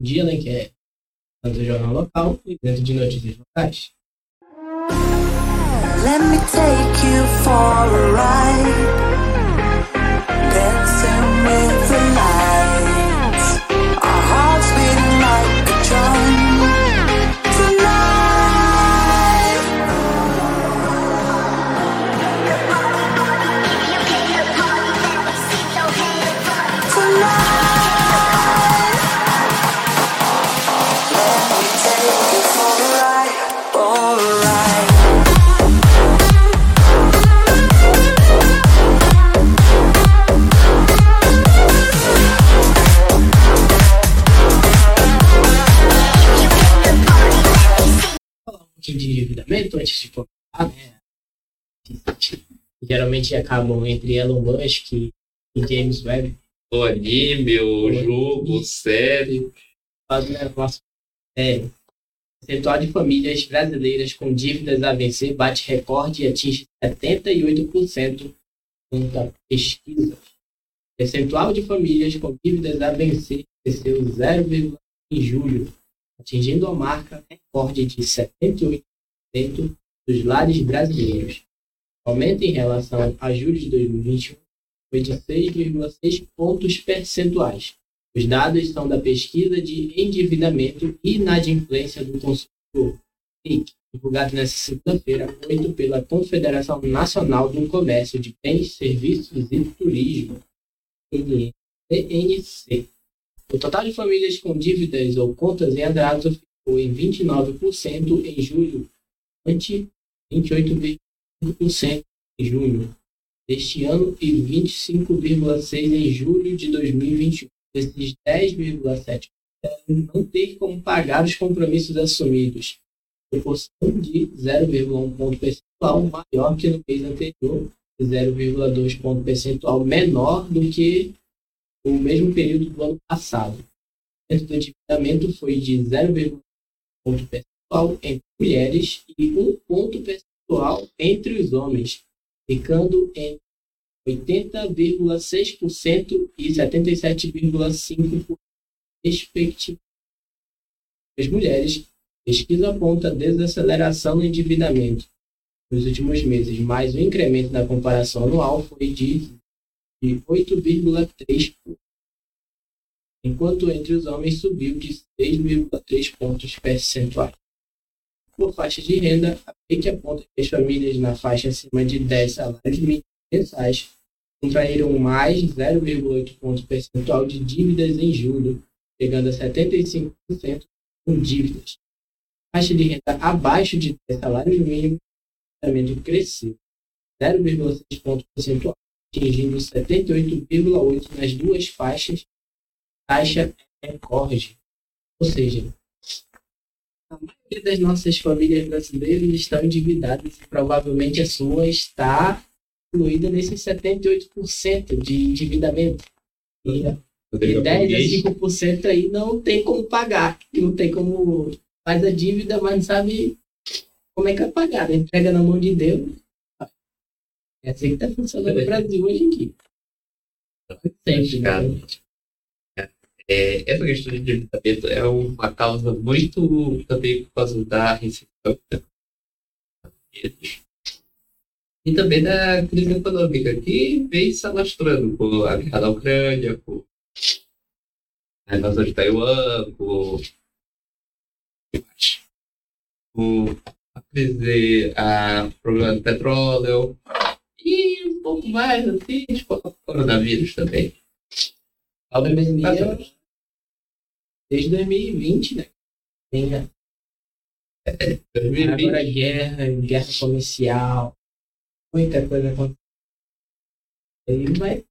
Dia Alenquer, tanto jornal local e dentro de notícias locais. Let me take you for a ride, dancing with de endividamento antes de começar, né? Geralmente acabam entre Elon Musk e James Webb. O anime, o, jogo, série. Faz um negócio sério. O percentual de famílias brasileiras com dívidas a vencer bate recorde e atinge 78% da pesquisa. O percentual de famílias com dívidas a vencer cresceu 0,1 em julho, atingindo a marca recorde de 78% dos lares brasileiros. O aumento em relação a julho de 2021 foi de 6,6 pontos percentuais. Os dados são da pesquisa de endividamento e inadimplência do consumidor, PIC, divulgado nesta segunda-feira, feito pela Confederação Nacional do Comércio de Bens, Serviços e Turismo, CNC. O total de famílias com dívidas ou contas em atraso ficou em 29% em julho, ante 28,5% em junho deste ano e 25,6% em julho de 2021. Desses 10,7% não ter como pagar os compromissos assumidos, proporção de 0,1 ponto percentual maior que no mês anterior, 0,2 ponto percentual menor do que o mesmo período do ano passado. O endividamento foi de 0,1 ponto percentual entre mulheres e 1 ponto percentual entre os homens, ficando em 80,6% e 77,5% respectivamente. As mulheres, pesquisa aponta desaceleração no endividamento nos últimos meses, mas o incremento na comparação anual foi de de 8,3 enquanto entre os homens subiu de 6,3 pontos percentuais. Por faixa de renda, a PEC aponta que as famílias na faixa acima de 10 salários mínimos mensais contraíram mais 0,8 pontos percentual de dívidas em julho, chegando a 75% com dívidas. A faixa de renda abaixo de 10 salários mínimos, o cresceu 0,6 pontos percentual atingindo 78,8 nas duas faixas, taxa recorde. Ou seja, a maioria das nossas famílias brasileiras estão endividadas e provavelmente a sua está incluída nesses 78% de endividamento. E, de 10 a 5% aí não tem como pagar, não tem como faz a dívida, mas não sabe como é que vai pagar. Né? Entrega na mão de Deus, é assim que está funcionando no Brasil hoje em dia. Sempre, né? É, essa questão de endividamento é uma causa muito também por causa da recessão e também da crise econômica que vem se alastrando por a guerra da Ucrânia, por a invasão de Taiwan, por, por a crise, a problema do petróleo, e um pouco mais, assim, tipo, o coronavírus também. A pandemia, desde 2020, né? Tem, né? É, 2020. Agora guerra, guerra comercial, muita coisa acontecendo. Vai.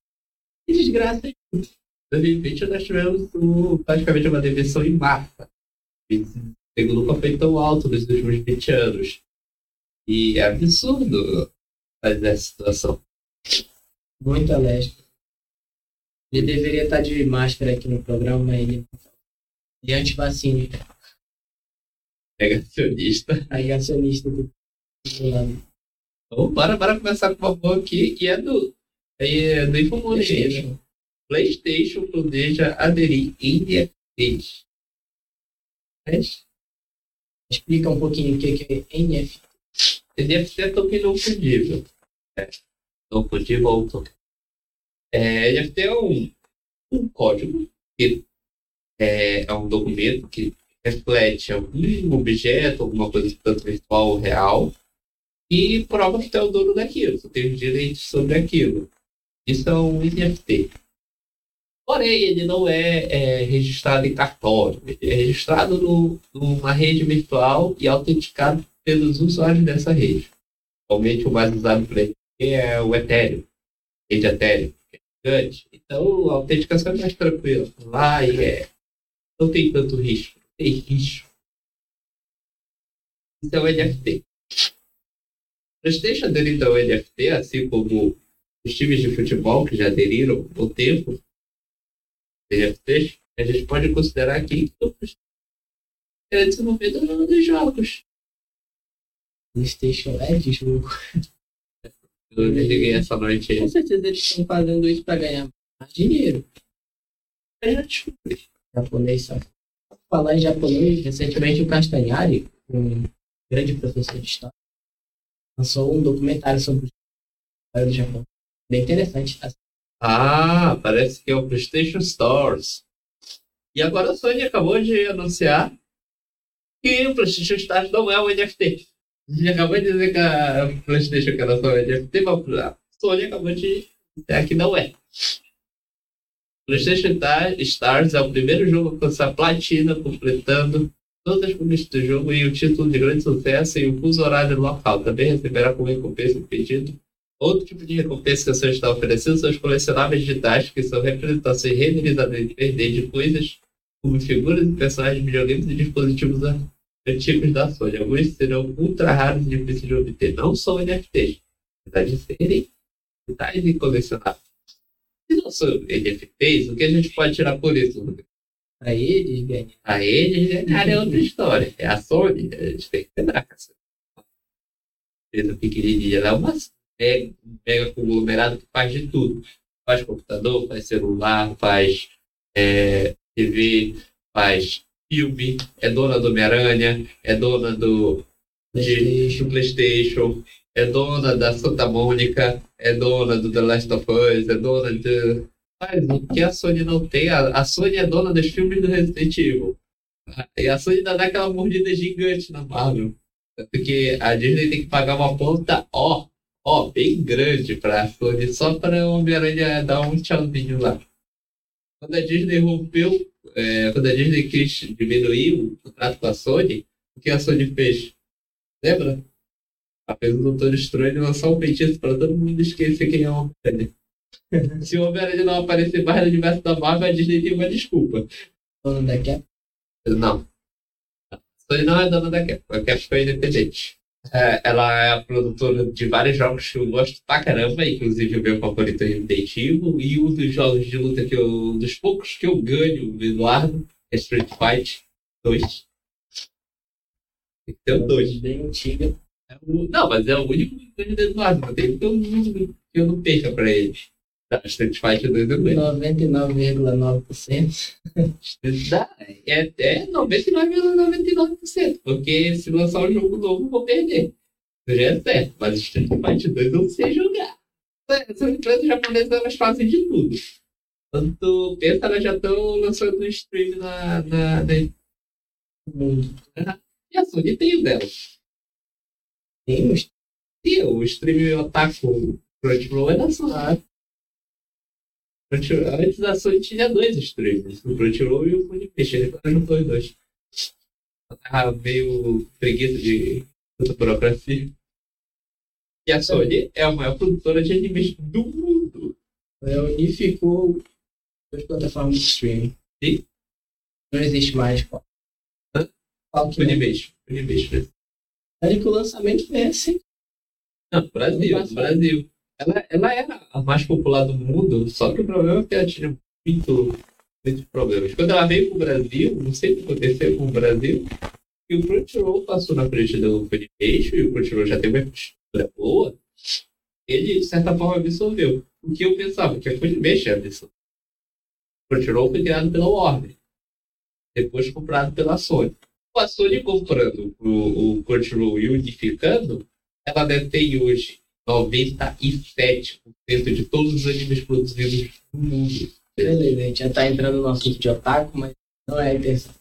Que desgraça. Em 2020 nós tivemos o, praticamente uma demissão em massa. O nunca foi tão alto nos últimos 20 anos. E é absurdo faz essa situação. Muito alérgico. Ele deveria estar de máscara aqui no programa, mas ele é anti-vacina. Negacionista. Negacionista do Então, bora, bora começar com uma boa aqui, que é do, é do Infomone. PlayStation. PlayStation planeja aderir em Mas Explica um pouquinho o que que é NFT. NFT é token não fungível. É. Não fungível ou. É, NFT é um, um código que é, é um documento que reflete algum objeto, alguma coisa tanto virtual ou real, e prova que tu é o dono daquilo, tu tem os direitos sobre aquilo. Isso é um NFT. Porém, ele não é, é registrado em cartório, ele é registrado no, numa rede virtual e autenticado pelos usuários dessa rede. Atualmente, o mais usado por ele é o Ethereum, rede Ethereum, que é gigante. Então, a autenticação é mais tranquila. Lá e é, não tem tanto risco, não tem risco. Então, NFT. PlayStation aderindo ao NFT, assim como os times de futebol que já aderiram ao tempo NFTs, a gente pode considerar aqui que é desenvolvedor dos jogos. PlayStation é de jogo. Eu liguei essa noite aí. Com certeza eles estão fazendo isso para ganhar mais dinheiro. Eu já descobri. Japonês só. Falar em japonês, recentemente o Castanhari, um grande professor de história, lançou um documentário sobre o do Japão. Bem interessante. Tá? Ah, parece que é o PlayStation Stores. E agora a Sony acabou de anunciar que o PlayStation Stores não é um NFT. Gente acabou de dizer que a PlayStation que era só NFT, mas a Sony acabou de dizer que não é. PlayStation Stars é o primeiro jogo a alcançar platina, completando todas as conquistas do jogo e o título de grande sucesso em um fuso horário local. Também receberá como recompensa o pedido Outro tipo de recompensa que a Sony está oferecendo são os colecionáveis digitais, que são representações renderizadas em 3D de coisas como figuras e personagens de videogames e dispositivos antigos da Sony. Alguns serão ultra raros e difíceis de obter. Não são NFTs, apesar de serem digitais e colecionáveis. Se não são NFTs, o que a gente pode tirar por isso, Para eles ganhar. Para eles ganhar é outra história. É a Sony, a gente tem que lembrar que a empresa pequenininha ela é uma mega, mega conglomerado que faz de tudo. Faz computador, faz celular, faz é, TV, faz filme, é dona do Homem-Aranha, é dona do PlayStation. do PlayStation, é dona da Santa Mônica, é dona do The Last of Us, é dona de. Mas o que a Sony não tem? A, a Sony é dona dos filmes do Resident Evil. E a Sony ainda dá aquela mordida gigante na Marvel. Porque a Disney tem que pagar uma ponta, ó, ó, bem grande pra Sony, só para o Homem-Aranha dar um tchauzinho lá. Quando a Disney rompeu, é, quando a Disney quis diminuir o contrato com a Sony, o que a Sony fez? Lembra? Ela fez o Doutor Estranho lançar um feitiço para todo mundo esquecer quem é o Homem-Aranha. Se o Homem-Aranha não aparecer mais no universo da Marvel, a Disney tem uma desculpa. Dono da Cap? Não. A Sony não é dona da Cap. A Cap foi independente. É, ela é a produtora de vários jogos que eu gosto pra caramba, inclusive o meu favorito é Resident Evil, e um dos jogos de luta que eu. Um dos poucos que eu ganho, Eduardo, é Street Fight 2. Tem o 2. Bem antiga. É o- Não, mas é o único que eu ganho do Eduardo, não tem mundo que eu não perca pra ele. Street Fight 2 eu ganho. 99,9%. Dá, É, é 99,99%, porque se lançar um jogo novo, eu vou perder. Isso já é certo, mas Street Fighter 2 eu não sei jogar. Essas empresas japonesas elas fazem de tudo. Tanto pensa, elas já estão lançando um stream na, na, na- Mundo. E a Sony tem o dela. Temos. E o stream Otaku Crunchyroll é da Sony. Antes a Sony tinha dois streams, o Crunchyroll e o Funimation, ele agora juntou os dois. Eu tava meio preguiça de tanta burocracia. E a Sony é a maior produtora de animes do mundo. É, unificou as plataformas de streaming. Sim. Não existe mais. Qual, qual que é? Funimation. Funimation. Olha que o lançamento é assim. Não, Brasil. Brasil. Ela, ela era a mais popular do mundo, só que o problema é que ela tinha muito, muitos problemas. Quando ela veio pro Brasil, não sei o que aconteceu com o Brasil, e o Crunchyroll passou na frente do Funimation, e o Crunchyroll já tem uma estrutura boa, ele, de certa forma, absorveu. O que eu pensava, que a Funimation absorveu. O Crunchyroll foi criado pela Warner, depois comprado pela Sony. a Sony comprando o, o Crunchyroll e unificando, ela detém hoje 97% de todos os animes produzidos no mundo. Beleza, a gente já tá entrando no assunto de otaku, mas não é a intenção.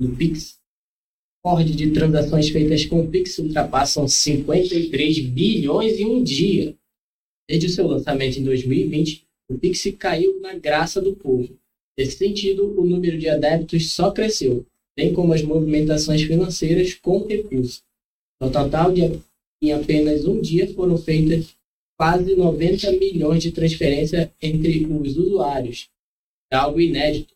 No Pix, recorde de transações feitas com o Pix ultrapassam 53 bilhões em um dia. Desde o seu lançamento em 2020, o Pix caiu na graça do povo. Nesse sentido, o número de adeptos só cresceu, bem como as movimentações financeiras com recursos. No total, de, em apenas um dia foram feitas quase 90 milhões de transferências entre os usuários, algo inédito.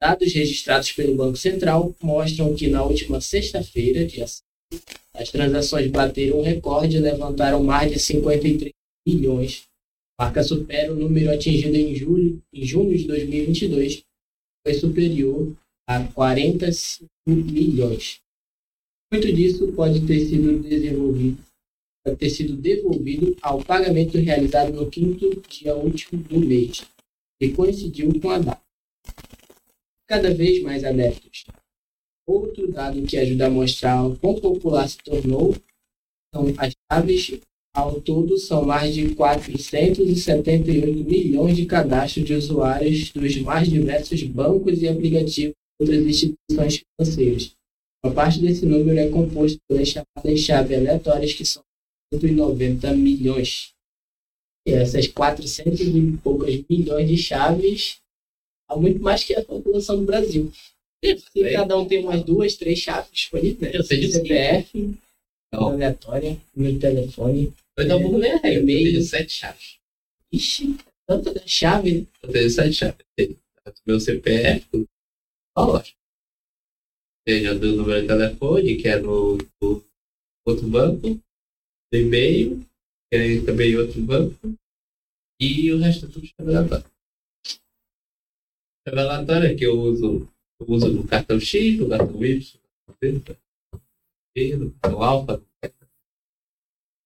Dados registrados pelo Banco Central mostram que na última sexta-feira, dia 5, as transações bateram um recorde e levantaram mais de 53 milhões. Marca supera o número atingido em julho, em junho de 2022, foi superior a 45 milhões. Muito disso pode ter sido desenvolvido, pode ter sido devolvido ao pagamento realizado no quinto dia último do mês, que coincidiu com a data. Cada vez mais adeptos. Outro dado que ajuda a mostrar o quão popular se tornou são as chaves. Ao todo, são mais de 478 milhões de cadastros de usuários dos mais diversos bancos e aplicativos outras instituições financeiras. Uma parte desse número é composto pelas chamadas chaves aleatórias, que são 190 milhões. E essas 400 e poucas milhões de chaves há muito mais que a população do Brasil. E cada um tem umas duas, três chaves disponíveis. Eu sei de CPF, Não. aleatória, meu telefone, Eu não vou ler a regra. Eu E-mail. tenho sete chaves. Ixi, tanta chave. né? Eu tenho sete chaves. Meu CPF, ó, tenho a do número de telefone, que é no, no outro banco, do e-mail, que é também outro banco, e o resto é tudo chave aleatória. Chave aleatória que eu uso, eu uso no cartão X, no cartão Y, no cartão Z, no cartão Alfa,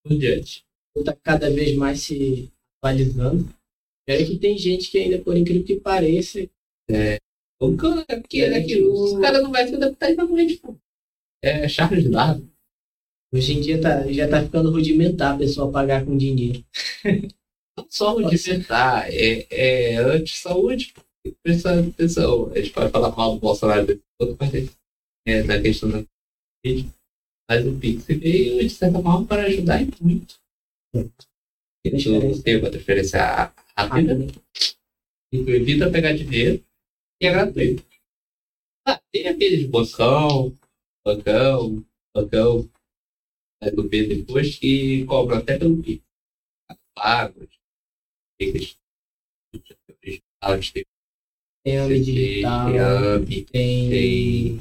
por diante. Está cada vez mais se atualizando. É que tem gente que ainda, por incrível que pareça, O é porque é aquilo, os caras não vai se adaptar e vai morrer de fome. É Charles Darwin. hoje em dia tá, já tá ficando rudimentar a pessoa pagar com dinheiro. Não só rudimentar, é, é anti-saúde. Presta atenção. A gente pode falar mal do Bolsonaro desse outro mas é da questão da Covid. Mas o Pix veio, de certa forma, para ajudar e muito. Tu tem uma transferência rápida, e tu evita pegar dinheiro e é gratuito. Ah, tem aqueles bocão, bocão, bocão, né, do B depois que cobram até pelo Pix. Pagos, digital, Tem AMI digital, AMI, tem tem-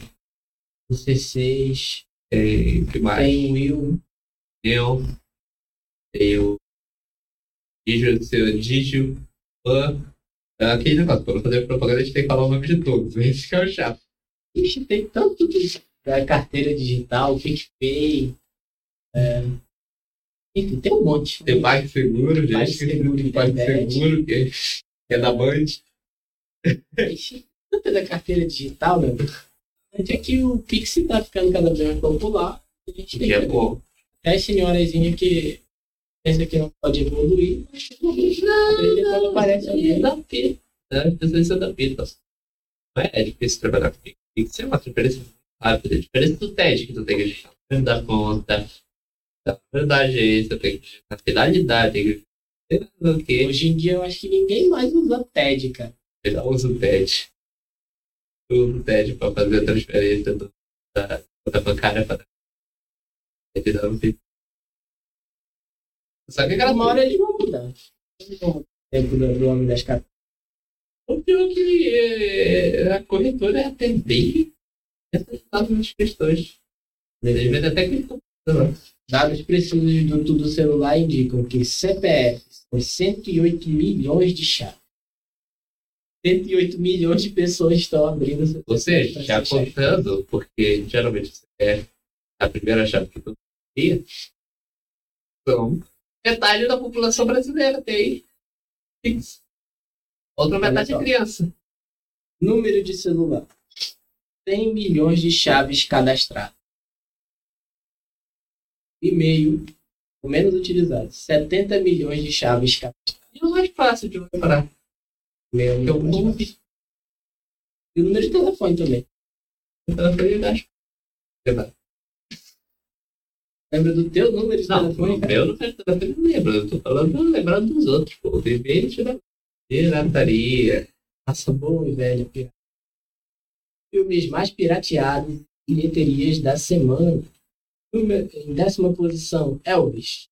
o C6, tem o que mais? tem o Will. Eu, tem o Digio, seu Digio, Pan, é aquele negócio, para fazer propaganda a gente tem que falar o nome de todos, esse que é o chato. Ixi, tem tanto disso. Da carteira digital, PicPay. É... Enfim, tem um monte. Tem PagSeguro, gente, PagSeguro, que internet. PagSeguro, que que é da Band. Ixi, Tanta da carteira digital, meu. É que o Pix tá ficando cada vez mais popular. A gente tem Que é que bom. até senhorazinha que pensa que não pode evoluir, mas aprende quando aparece alguém. da P. Né? Pessoas são da P. tá? Não é difícil trabalhar com Pix. Tem que ser uma muito rápida. A diferença do TED que tu tem que digitar. o nome Da conta, da verdade agência, tem que digitar a finalidade, tem que digitar o quê? Hoje em dia eu acho que ninguém mais usa TED, cara. Eu já uso o TED. Eu uso o TED para fazer a transferência do, da conta bancária para a um Pix. Só que aquela Uma hora eles vão mudar. Tempo do, do homem das carteiras. O pior é que é, a corretora é até bem acertada nas questões. Às vezes até que Dados precisos do tudo celular indicam que CPF são 108 milhões de chaves. 108 milhões de pessoas estão abrindo Ou seja, já contando, porque geralmente você é a primeira chave que todo mundo cria, então metade da população brasileira tem Pix. Outra metade é criança. Número de celular. 100 milhões de chaves cadastradas. E-mail, o menos utilizado, 70 milhões de chaves cadastradas. E o mais fácil de reparar. Meu, Eu meu, E o número de telefone também. Ela foi gasto. Verdade. Lembra do teu número de Não, telefone? o cara? meu não faz telefone, não lembro. Eu tô falando lembrando dos outros, pô. Tira pirataria. Nossa, bom e velho pirata. Filmes mais pirateados e bilheterias da semana. Em décima posição, Elvis.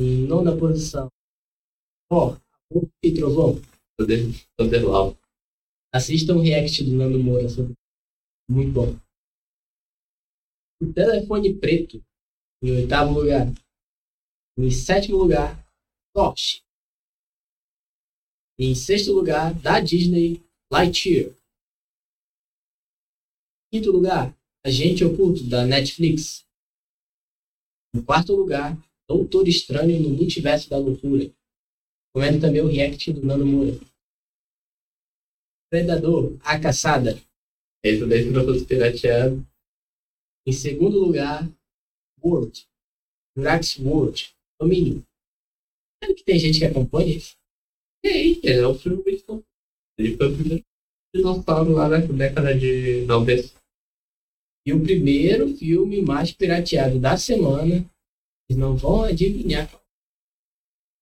Em nona posição, Thor, Amor e Trovão. Lá. Assistam o react do Nando Moura sobre Muito bom. O telefone preto, em oitavo lugar. Em sétimo lugar, Tosh. Em sexto lugar, da Disney, Lightyear. Quinto lugar, Agente Oculto, da Netflix. Em quarto lugar, Doutor Estranho no Multiverso da Loucura. Comenta também o react do Nando Moura. Predador, A Caçada. Esse daí não fosse pirateado. Em segundo lugar, World. Jurassic World. Domínio. Sabe que tem gente que acompanha isso? E aí, é um filme muito. Ele foi o primeiro dinossauro lá na década de 90. E o primeiro filme mais pirateado da semana. Vocês não vão adivinhar.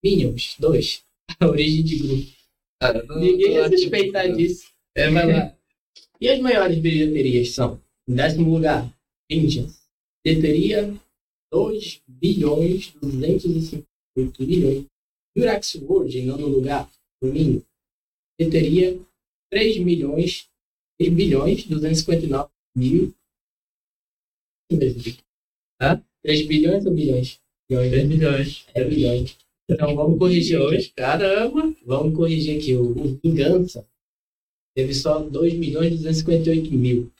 Minions 2. A origem de grupo. Não- Ninguém ia suspeitar disso. É, vai lá. E as maiores bilheterias são, em décimo lugar, Vengeance. Bilheteria 2 bilhões 258 milhões. Jurassic World, em nono lugar, Domínio. Bilheteria 3 milhões 3 bilhões 259 mil. Hã? 3 bilhões ou bilhões? Bilhões, 3 né? milhões. É bilhões. Então vamos corrigir hoje. Caramba. Vamos corrigir aqui. O, o Vingança teve só 2 milhões 258 mil.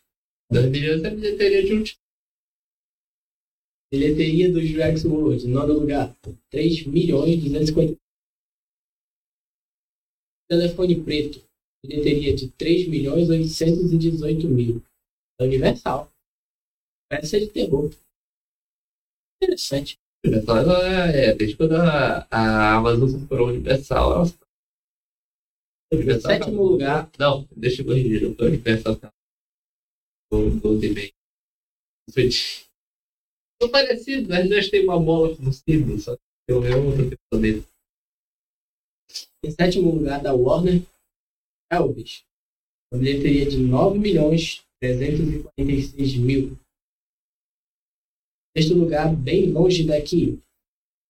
2 milhões é a bilheteria de time. Bilheteria do Jurassic World, nono lugar, 3 milhões 250. Telefone preto, bilheteria de 3 milhões 818 mil. É Universal. Ser de terror. Interessante. Universal, ela é, desde quando a, a Amazon comprou o Universal, ela Universal sétimo acabou. lugar, Não, deixa eu corrigir, não foi Universal. tá? O 12 e meio. Foi de- São parecidos, as duas têm uma mola símbolo, só que eu é outro dele. em sétimo lugar da Warner, Elvis. Uma bilheteria de 9 milhões 346 mil. Sexto lugar, bem longe daqui,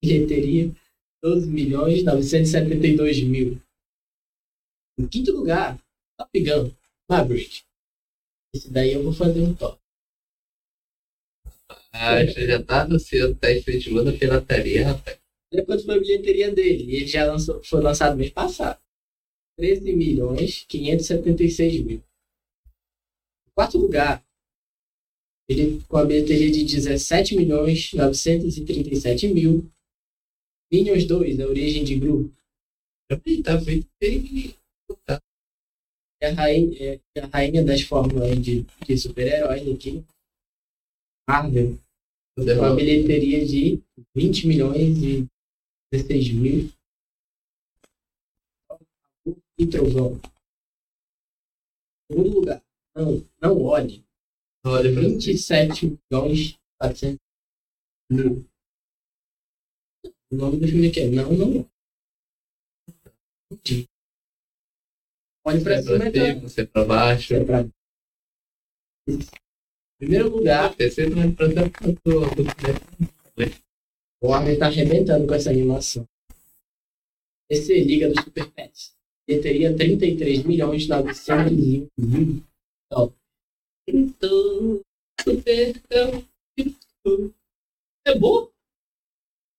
bilheteria 12 milhões 972 mil. Em quinto lugar, Top Gun, Maverick. Esse daí eu vou fazer um top. Ah, já tá anunciando, tá incentivando a pirataria, rapaz. Olha quanto foi a bilheteria dele. E ele já lançou, foi lançado mês passado. 13 milhões 576 mil. Em quarto lugar, ele com a bilheteria de 17 milhões 937 mil. Minions 2, a origem de grupo. Também tá feito bem. É a rainha, é a rainha das fórmulas de, de super-heróis aqui. Marvel. Com a bilheteria de 20 milhões e 16 mil. E Trovão. Em segundo lugar, não, não olhe. Olha pra 27 milhões e 400 mil. O nome do filme aqui é Não, Não Olhe. Olhe pra você cima pra e cima, você pra baixo. Primeiro lugar, é pra dar tanto. O Warner tá arrebentando com essa animação. Esse é Liga dos Super Pets. Ele teria 33 milhões e 901 mil. Então, supercão. É bom?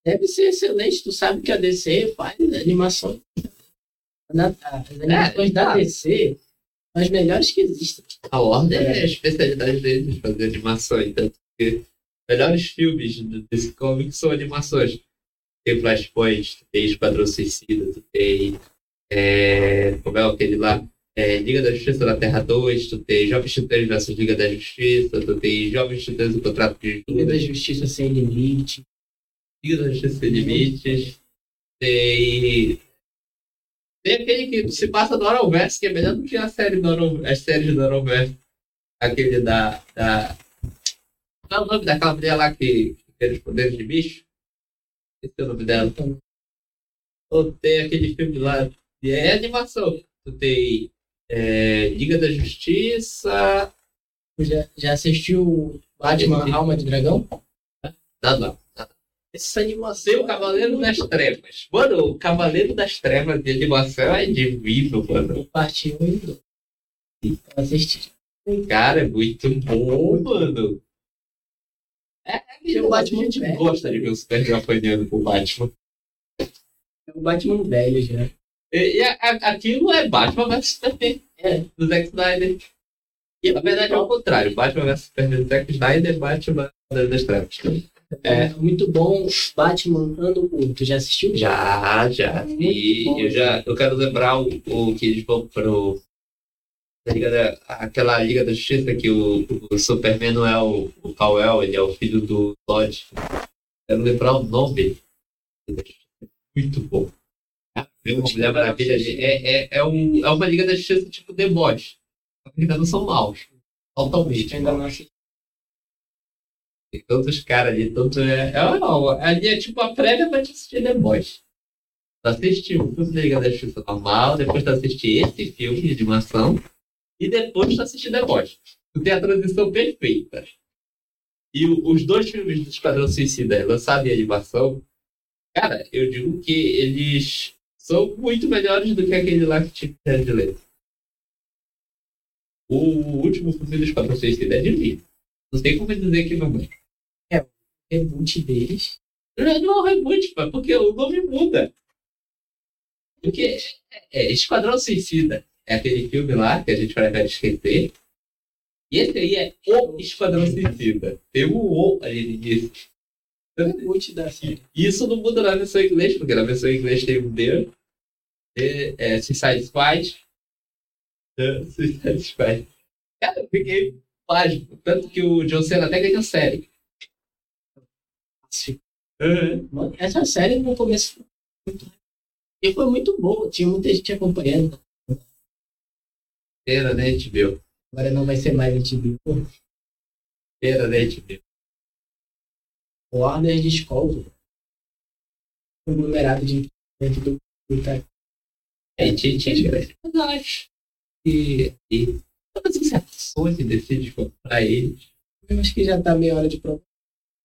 Deve ser excelente. Tu sabe que a DC faz animações. As animações da claro. DC são as melhores que existem. A Warner é a especialidade deles de fazer animações. Tanto que os melhores filmes desse comic são animações. Tem Flashpoint, tem Esquadrão Suicida, tu tem. É, como é aquele lá? é, Liga da Justiça da Terra 2, tu tem Jovens Titãs versus Liga da Justiça, tu tem Jovens Titãs do Contrato de Liga da Justiça Sem Limite. Liga da Justiça Sem Limites, tem. Tem aquele que se passa no Arrowverse, que é melhor do que a série as séries do Arrowverse. Aquele da. da... Qual é o nome daquela mulher lá que, que tem os poderes de bicho? Esse é o nome dela. Ou tem aquele filme lá, que é animação. Tu tem é, Liga da Justiça. Já, já assistiu Batman. Alma de Dragão? Nada, nada. Essa animação. O Cavaleiro das Trevas. Mano, o Cavaleiro das Trevas de animação é divino, mano. Parte 1 e 2. Eu assisti. Cara, é muito bom, mano. É, é o Batman Batman. Velho. gosta de ver o Superman apanhando com o Batman. É o Batman velho já. E, e a- a- aquilo é Batman vs Superman. É. Do Zack Snyder. E na verdade é o contrário. Batman vs Superman do Zack Snyder, Batman das Trevas. É muito bom. Batman Ano 1. Tu já assistiu? Já, já. E bom. eu já eu quero lembrar o, o que eles vão pro. Liga da, aquela Liga da Justiça que o, o Superman não é o, o Kal-El, ele é o filho do Todd. Quero lembrar o nome. Muito bom. Ver uma Mulher Maravilha. É, é, é, um, é uma Liga da Justiça tipo The Boys. Ainda não são maus. Totalmente. Ainda não assisti. Tem todos os caras ali, todos. É, é, não, ali é tipo a prévia pra te assistir The Boys. Tu assiste o filme da Liga da Justiça normal, depois tu assiste esse filme de animação, e depois tu assiste The Boys. Tu tem a transição perfeita. E o- os dois filmes do Esquadrão Suicida lançados em animação, cara, eu digo que eles são muito melhores do que aquele lá que tinha de ler. O último filme do Esquadrão Suicida é divino. Não tem como dizer que não é. Reboot deles. Não é um reboot, pá, porque o nome muda. Porque é, é, Esquadrão Suicida é aquele filme lá que a gente vai esquecer. E esse aí é o Esquadrão Suicida. Tem um o ali no início. Da. E isso não muda na versão em inglês, porque na versão em inglês tem um D. D é Suicide Squad. É, Suicide Squad. Cara, eu fiquei pasmo. Tanto que o John Cena até ganhou série. Mano, essa série no começo. E foi muito boa. Tinha muita gente acompanhando. Cena, né, HBO. Agora não vai ser mais HBO. Cena, né, HBO. Warner Discovery. Conglomerado de dentro do. É, tinha, tinha grandes personagens. E, e todas as ações que decide comprar eles. Eu acho que já tá meia hora de prova.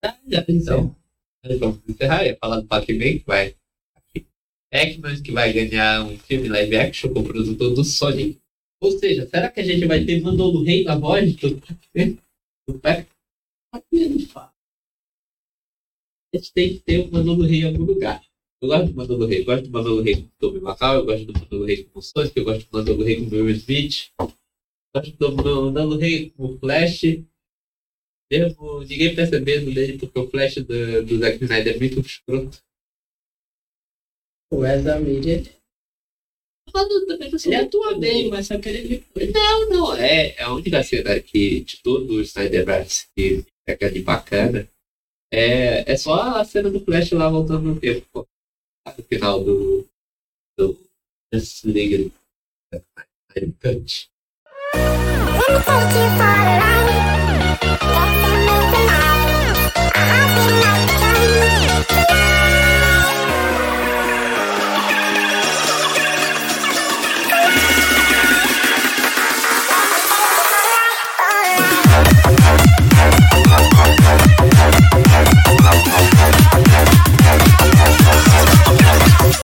Ah, já então. Nós vamos encerrar. Ia falar do Pac-Man que vai. Pac-Man que vai ganhar um filme live action com o produtor do Sonic. Ou seja, será que a gente vai ter Mandolo Rei na voz do Pac-Man? Do Pac Menos fala. a gente tem que ter o Manolo Rei em algum lugar. Eu gosto do Manolo Rei, eu gosto do Manolo Rei com o Tommy Macau, eu gosto do Manolo Rei com o Sonic, eu gosto do Manolo Rei com o Will Smith, eu gosto do Manolo Rei com o Flash. Mesmo ninguém percebendo dele, porque o Flash do, do Zack Snyder é muito escroto. O Ezra Miller. Mas eu também não sou Ele muito atua bem, mas só que ele. Não, não, é, é a única cena que de todo o Snyderverse que é aquela de bacana. É, é só a cena do Flash lá voltando no tempo, pô. No final do. do Justice League. Snyder Cut. Let me take you for a ride. make to move I'll be night.